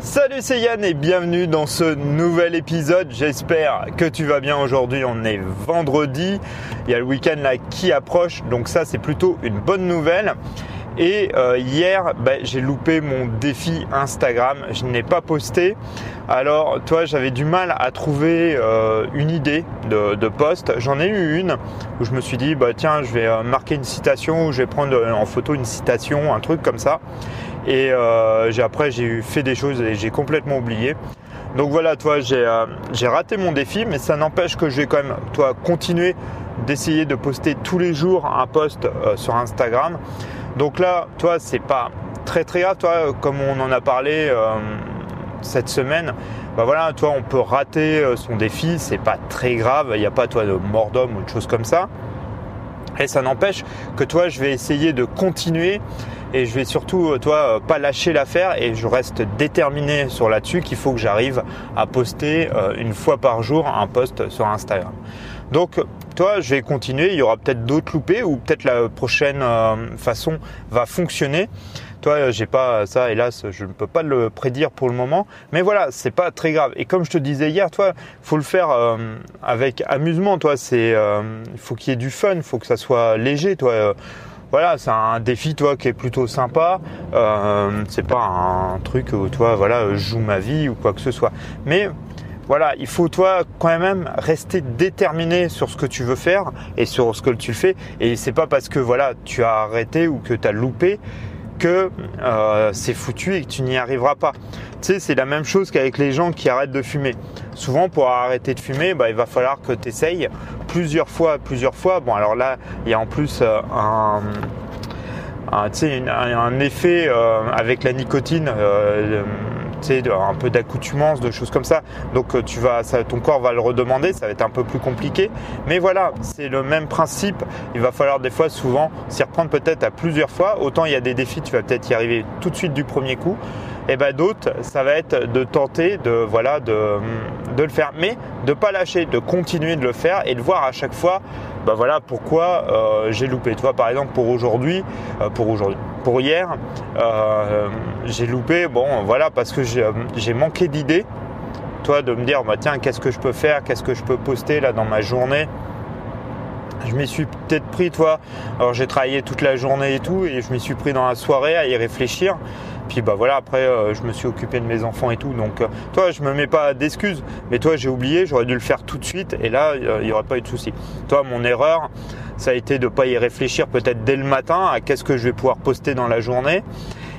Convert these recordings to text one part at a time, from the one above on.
Salut c'est Yann et bienvenue dans ce nouvel épisode. J'espère que tu vas bien aujourd'hui. On est vendredi. Il y a le week-end là qui approche. Donc ça c'est plutôt une bonne nouvelle. Et euh, hier, bah, j'ai loupé mon défi Instagram. Je n'ai pas posté. Alors, toi, j'avais du mal à trouver euh, une idée de, de post. J'en ai eu une où je me suis dit, bah tiens, je vais euh, marquer une citation, je vais prendre en photo une citation, un truc comme ça. Et j'ai après, j'ai fait des choses et j'ai complètement oublié. Donc voilà, toi, j'ai raté mon défi, mais ça n'empêche que je vais quand même, toi, continuer d'essayer de poster tous les jours un post sur Instagram. Donc là, toi, c'est pas très très grave, toi, comme on en a parlé euh, cette semaine. Bah voilà, toi, on peut rater euh, son défi, c'est pas très grave, il n'y a pas toi de mort d'homme ou de choses comme ça. Et ça n'empêche que toi, je vais essayer de continuer et je vais surtout, euh, toi, pas lâcher l'affaire et je reste déterminé sur là-dessus qu'il faut que j'arrive à poster une fois par jour un post sur Instagram. Donc, toi, je vais continuer. Il y aura peut-être d'autres loupés ou peut-être la prochaine euh, façon va fonctionner. Toi, j'ai pas ça, hélas, je ne peux pas le prédire pour le moment. Mais voilà, c'est pas très grave. Et comme je te disais hier, toi, faut le faire euh, avec amusement. Toi, c'est, euh, faut qu'il y ait du fun, faut que ça soit léger. Toi, voilà, c'est un défi, toi, qui est plutôt sympa. c'est pas un truc où toi, voilà, je joue ma vie ou quoi que ce soit. Mais voilà, il faut toi quand même rester déterminé sur ce que tu veux faire et sur ce que tu fais. Et c'est pas parce que voilà tu as arrêté ou que tu as loupé que euh, c'est foutu et que tu n'y arriveras pas. Tu sais, c'est la même chose qu'avec les gens qui arrêtent de fumer. Souvent, pour arrêter de fumer, bah, il va falloir que tu essayes plusieurs fois, plusieurs fois. Bon, alors là, il y a en plus euh, un, un, un, effet euh, avec la nicotine un peu d'accoutumance, de choses comme ça. Donc euh, tu vas, ton corps va le redemander, ça va être un peu plus compliqué. Mais voilà, c'est le même principe. Il va falloir des fois, souvent, s'y reprendre peut-être à plusieurs fois. Autant il y a des défis, tu vas peut-être y arriver tout de suite du premier coup. Et ben d'autres, ça va être de tenter de voilà de, de le faire, mais de pas lâcher, de continuer de le faire et de voir à chaque fois, ben voilà pourquoi euh, j'ai loupé. Toi par exemple pour aujourd'hui, euh, pour aujourd'hui, pour hier, euh, j'ai loupé. Bon voilà parce que j'ai manqué d'idées. Toi de me dire bah tiens qu'est-ce que je peux faire, qu'est-ce que je peux poster là dans ma journée? Je m'y suis peut-être pris, toi. Alors j'ai travaillé toute la journée et tout, et je m'y suis pris dans la soirée à y réfléchir. Puis bah voilà, après euh, je me suis occupé de mes enfants et tout. Donc euh, toi, je me mets pas d'excuses, mais toi j'ai oublié, j'aurais dû le faire tout de suite, et là il n'y aurait pas eu de souci. Toi, mon erreur, ça a été de pas y réfléchir peut-être dès le matin à qu'est-ce que je vais pouvoir poster dans la journée.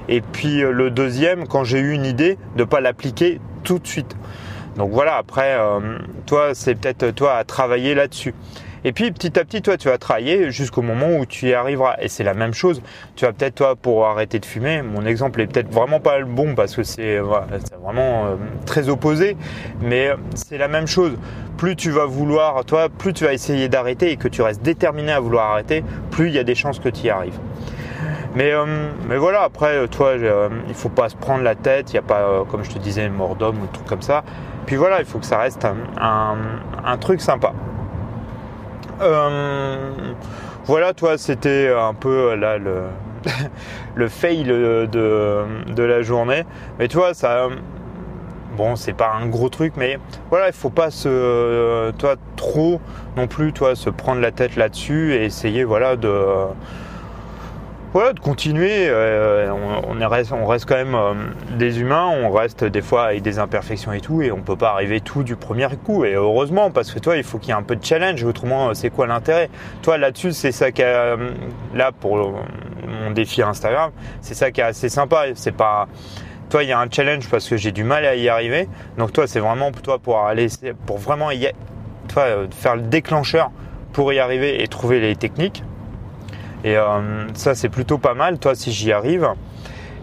Et puis euh, le deuxième, quand j'ai eu une idée, de pas l'appliquer tout de suite. Donc voilà, après, toi, c'est peut-être toi à travailler là-dessus. Et puis petit à petit, toi, tu vas travailler jusqu'au moment où tu y arriveras. Et c'est la même chose. Tu vas peut-être, toi, pour arrêter de fumer, mon exemple est peut-être vraiment pas le bon parce que c'est vraiment euh, très opposé. Mais euh, c'est la même chose. Plus tu vas vouloir, toi, plus tu vas essayer d'arrêter et que tu restes déterminé à vouloir arrêter, plus il y a des chances que tu y arrives. Mais, euh, mais voilà, après, toi, il faut pas se prendre la tête. Il n'y a pas, comme je te disais, mort d'homme ou truc comme ça. Puis voilà, il faut que ça reste un truc sympa. Euh, voilà, toi, c'était un peu euh, le, fail de, de, la journée. Mais tu vois, ça. Bon, c'est pas un gros truc, mais voilà, il faut pas se, trop non plus, se prendre la tête là-dessus et essayer, voilà, de, de continuer. Euh, on, reste, on reste quand même euh, des humains, on reste des fois avec des imperfections et tout, et on peut pas arriver tout du premier coup. Et heureusement, parce que toi, il faut qu'il y ait un peu de challenge. Autrement, c'est quoi l'intérêt? Toi, là-dessus, c'est ça qui a, là pour mon défi Instagram, c'est ça qui est assez sympa. C'est pas toi, il y a un challenge parce que j'ai du mal à y arriver. Donc toi, c'est vraiment pour toi pour aller, pour vraiment y, toi, faire le déclencheur pour y arriver et trouver les techniques. Et euh, ça, c'est plutôt pas mal, toi, si j'y arrive.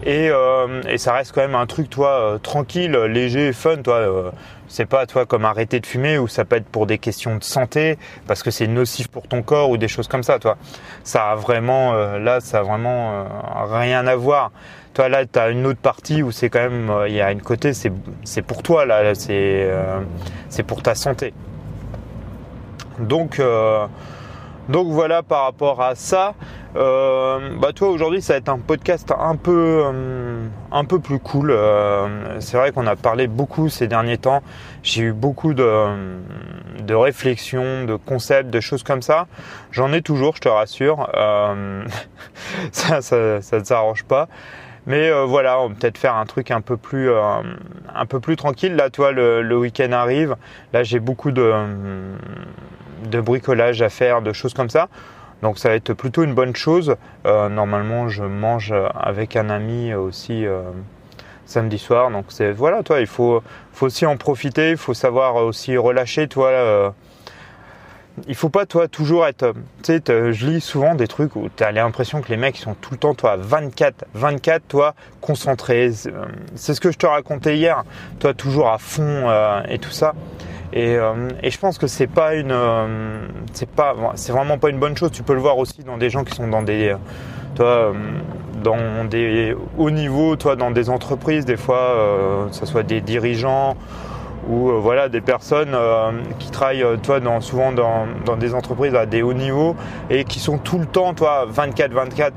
Et, euh, et, ça reste quand même un truc, toi, euh, tranquille, léger, fun, toi. c'est pas, toi, comme arrêter de fumer ou ça peut être pour des questions de santé parce que c'est nocif pour ton corps ou des choses comme ça, toi. Ça a vraiment, là, ça a vraiment rien à voir. Toi, là, tu as une autre partie où c'est quand même, il y a une côté, c'est pour toi, là, c'est c'est pour ta santé. Donc, donc voilà par rapport à ça. Euh, bah toi aujourd'hui ça va être un podcast un peu euh, un peu plus cool. Euh, c'est vrai qu'on a parlé beaucoup ces derniers temps. J'ai eu beaucoup de, de réflexions, de concepts, de choses comme ça. J'en ai toujours, je te rassure. ça, ça, ça ne s'arrange pas. Mais voilà, on va peut-être faire un truc un peu plus, un peu plus tranquille. Là, toi, le, le week-end arrive. Là, j'ai beaucoup de, de bricolage à faire, de choses comme ça. Donc ça va être plutôt une bonne chose. Euh, normalement, je mange avec un ami aussi euh, samedi soir. Donc c'est voilà, toi, il faut, aussi en profiter. Il faut savoir aussi relâcher, toi. Euh, il faut pas, toi, toujours être. Tu sais, je lis souvent des trucs où tu as l'impression que les mecs sont tout le temps, toi, 24, 24, toi, concentrés. C'est ce que je te racontais hier. Toi, toujours à fond et tout ça. Euh, et, je pense que c'est pas une, euh, c'est pas, c'est vraiment pas une bonne chose. Tu peux le voir aussi dans des gens qui sont dans des, euh, toi, dans des hauts niveaux, toi, dans des entreprises, des fois, que ce soit des dirigeants ou voilà des personnes qui travaillent, toi, dans, souvent dans, dans, des entreprises à des hauts niveaux et qui sont tout le temps, toi, 24-24,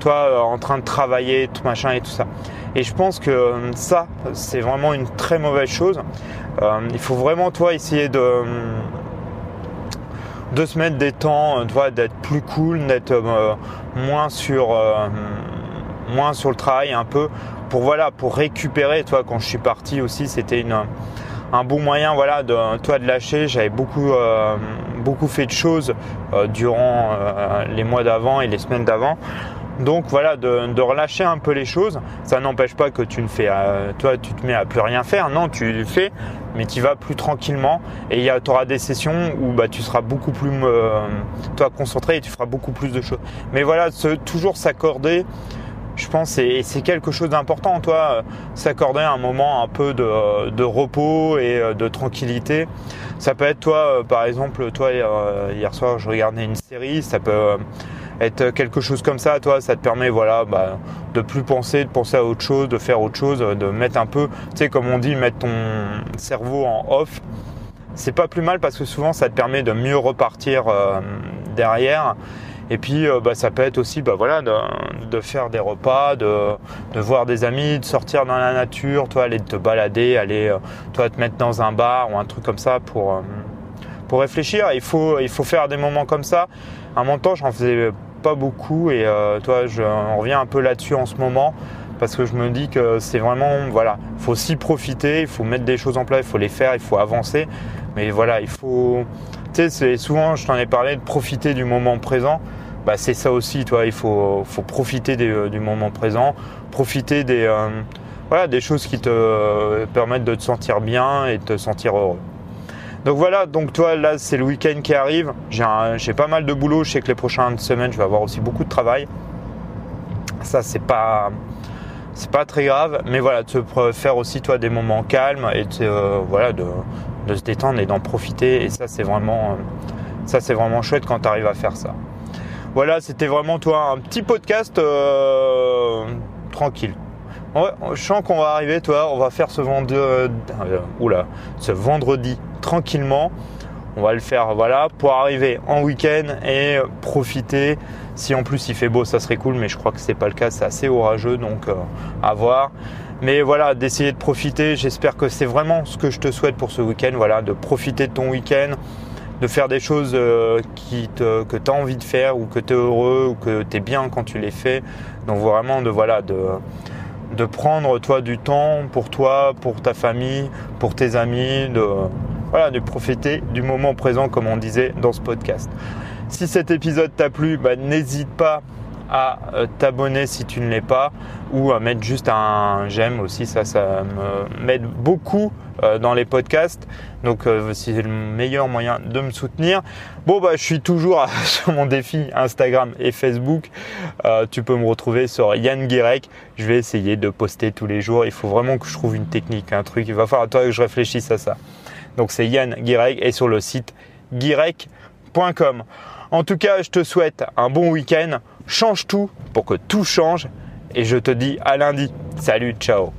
toi, en train de travailler, tout machin et tout ça. Et je pense que ça, c'est vraiment une très mauvaise chose. Euh, il faut vraiment, toi, essayer de, se mettre des temps, toi, d'être plus cool, d'être euh, moins sur euh, moins sur le travail un peu pour voilà pour récupérer toi quand je suis parti aussi c'était une un bon moyen voilà de toi de lâcher. J'avais beaucoup beaucoup fait de choses durant les mois d'avant et les semaines d'avant donc voilà, de, relâcher un peu les choses. Ça n'empêche pas que tu ne fais, euh, toi, tu te mets à plus rien faire. Non, tu le fais, mais tu vas plus tranquillement. Et tu auras des sessions où bah, tu seras beaucoup plus, euh, toi, concentré et tu feras beaucoup plus de choses. Mais voilà, toujours s'accorder. Je pense et c'est quelque chose d'important, toi, s'accorder un moment un peu de, de, repos et de tranquillité. Ça peut être toi, par exemple, toi hier soir je regardais une série, ça peut être quelque chose comme ça, toi, ça te permet, voilà, bah, de plus penser, de penser à autre chose, de faire autre chose, de mettre un peu, tu sais, comme on dit, mettre ton cerveau en off. C'est pas plus mal parce que souvent ça te permet de mieux repartir euh, derrière. Et puis euh, bah, ça peut être aussi bah, voilà, de, faire des repas, de, voir des amis, de sortir dans la nature, toi aller te balader, aller euh, toi te mettre dans un bar ou un truc comme ça pour, pour réfléchir. Il faut, il faut faire des moments comme ça. À mon temps, j'en faisais pas beaucoup et euh, toi, je, on revient un peu là-dessus en ce moment parce que je me dis que c'est vraiment, voilà, il faut s'y profiter, il faut mettre des choses en place, il faut les faire, il faut avancer. Mais voilà, il faut, tu sais, souvent, je t'en ai parlé, de profiter du moment présent. Bah, c'est ça aussi, toi, il faut, faut profiter du moment présent, profiter des, euh, voilà, des choses qui te permettent de te sentir bien et de te sentir heureux. Donc voilà, donc toi là c'est le week-end qui arrive. J'ai pas mal de boulot. Je sais que les prochaines semaines je vais avoir aussi beaucoup de travail. Ça c'est pas c'est pas très grave, mais voilà, de faire aussi toi des moments calmes et de, euh, voilà de, se détendre et d'en profiter. Et ça c'est vraiment euh, ça c'est vraiment chouette quand tu arrives à faire ça. Voilà, c'était vraiment toi un petit podcast euh, tranquille. Je sens qu'on va arriver, toi, on va faire ce vendredi, oula, ce vendredi tranquillement. On va le faire voilà pour arriver en week-end et profiter. Si en plus il fait beau, ça serait cool, mais je crois que c'est pas le cas, c'est assez orageux, donc euh, à voir. Mais voilà, d'essayer de profiter. J'espère que c'est vraiment ce que je te souhaite pour ce week-end. Voilà, de profiter de ton week-end, de faire des choses euh, que tu as envie de faire ou que tu es heureux ou que tu es bien quand tu les fais. Donc vraiment de voilà de de prendre toi du temps pour toi, pour ta famille, pour tes amis, de voilà, de profiter du moment présent comme on disait dans ce podcast. Si cet épisode t'a plu, bah, n'hésite pas à euh, t'abonner si tu ne l'es pas ou à mettre juste un j'aime aussi ça ça m'aide beaucoup euh, dans les podcasts. Donc euh, c'est le meilleur moyen de me soutenir. Bon bah je suis toujours sur mon défi Instagram et Facebook. Tu peux me retrouver sur Yann Guirec. Je vais essayer de poster tous les jours. Il faut vraiment que je trouve une technique un truc. Il va falloir toi que je réfléchisse à ça. Donc c'est Yann Guirec et sur le site guirec.com. En tout cas, je te souhaite un bon week-end. Change tout pour que tout change. Et je te dis à lundi. Salut, ciao